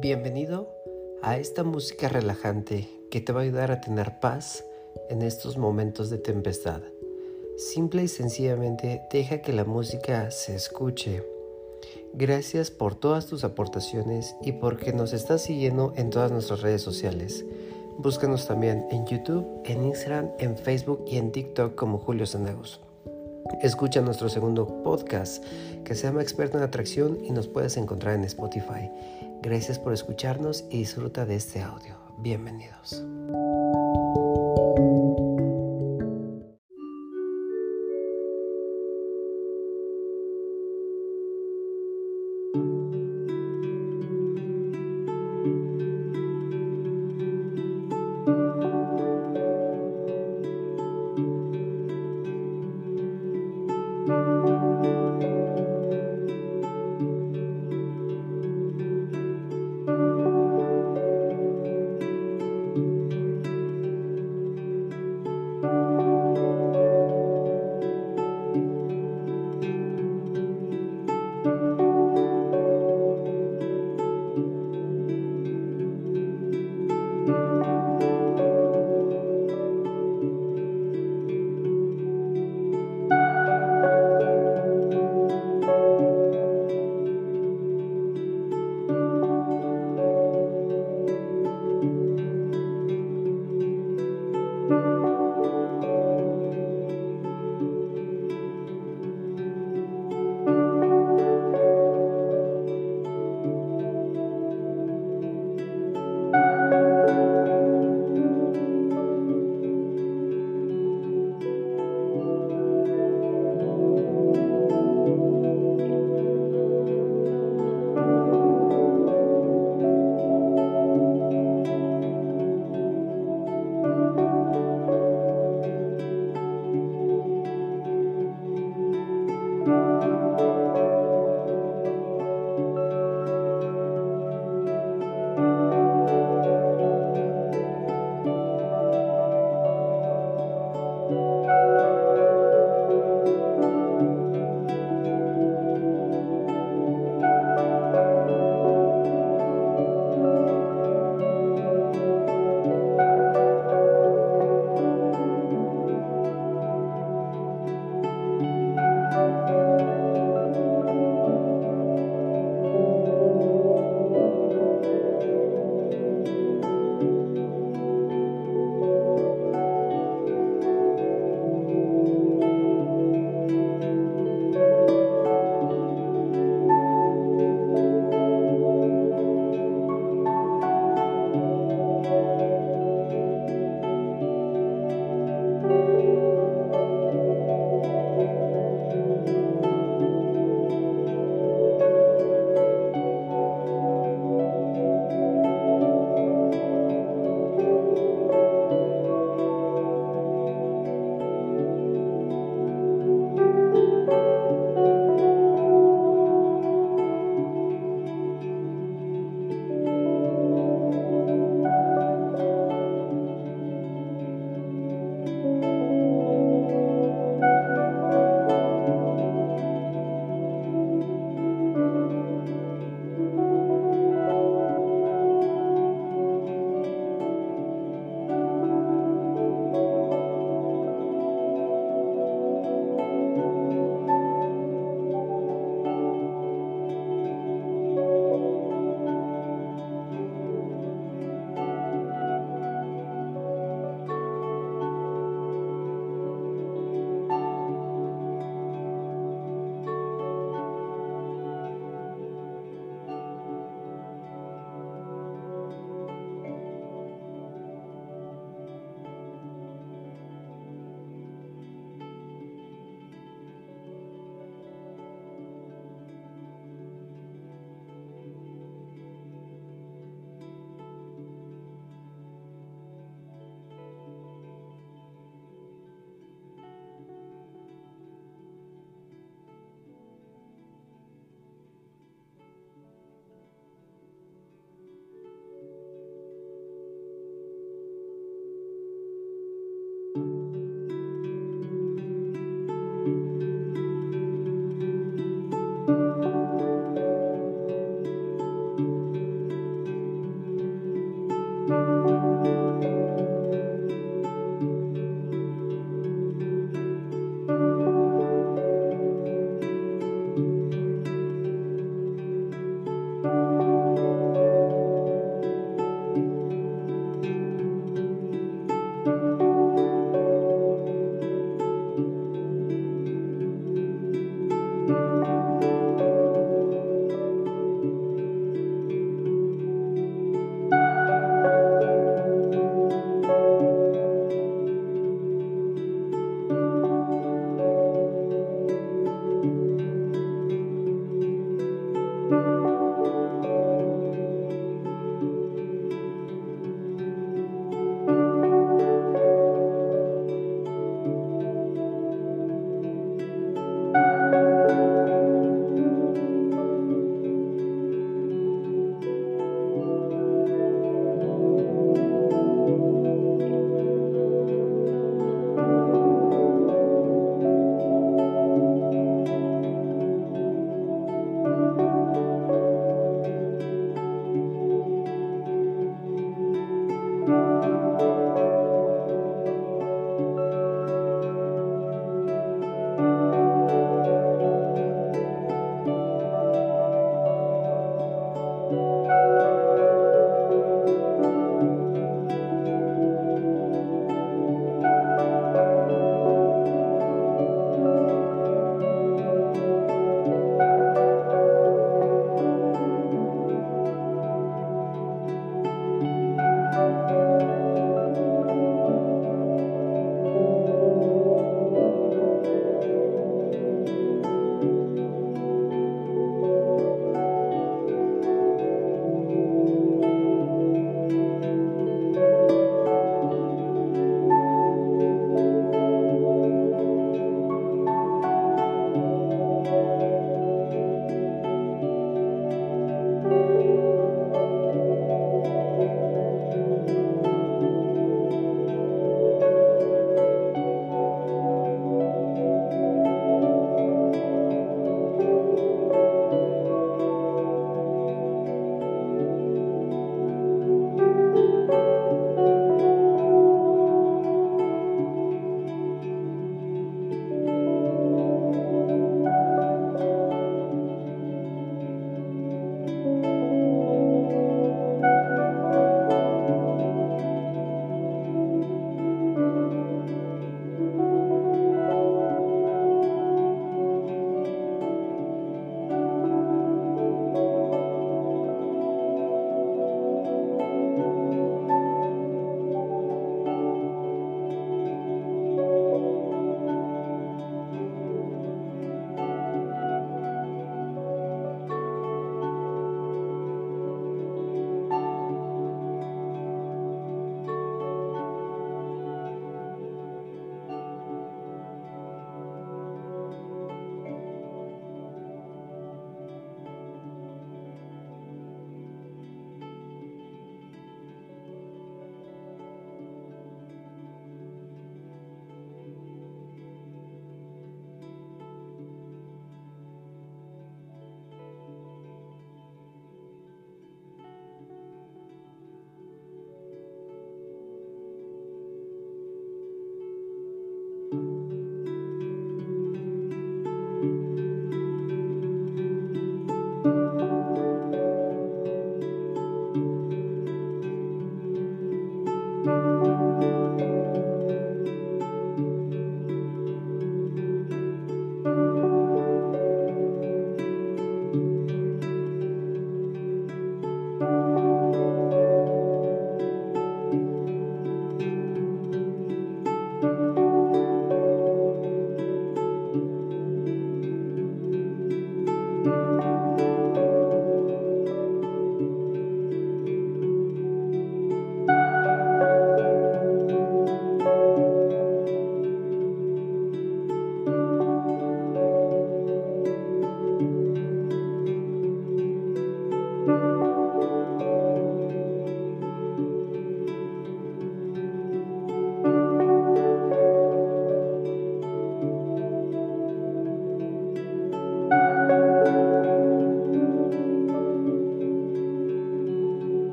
Bienvenido a esta música relajante que te va a ayudar a tener paz en estos momentos de tempestad. Simple y sencillamente deja que la música se escuche. Gracias por todas tus aportaciones y porque nos estás siguiendo en todas nuestras redes sociales. Búscanos también en YouTube, en Instagram, en Facebook y en TikTok como Julio Sanagos. Escucha nuestro segundo podcast que se llama Experto en Atracción y nos puedes encontrar en Spotify. Gracias por escucharnos y disfruta de este audio. Bienvenidos.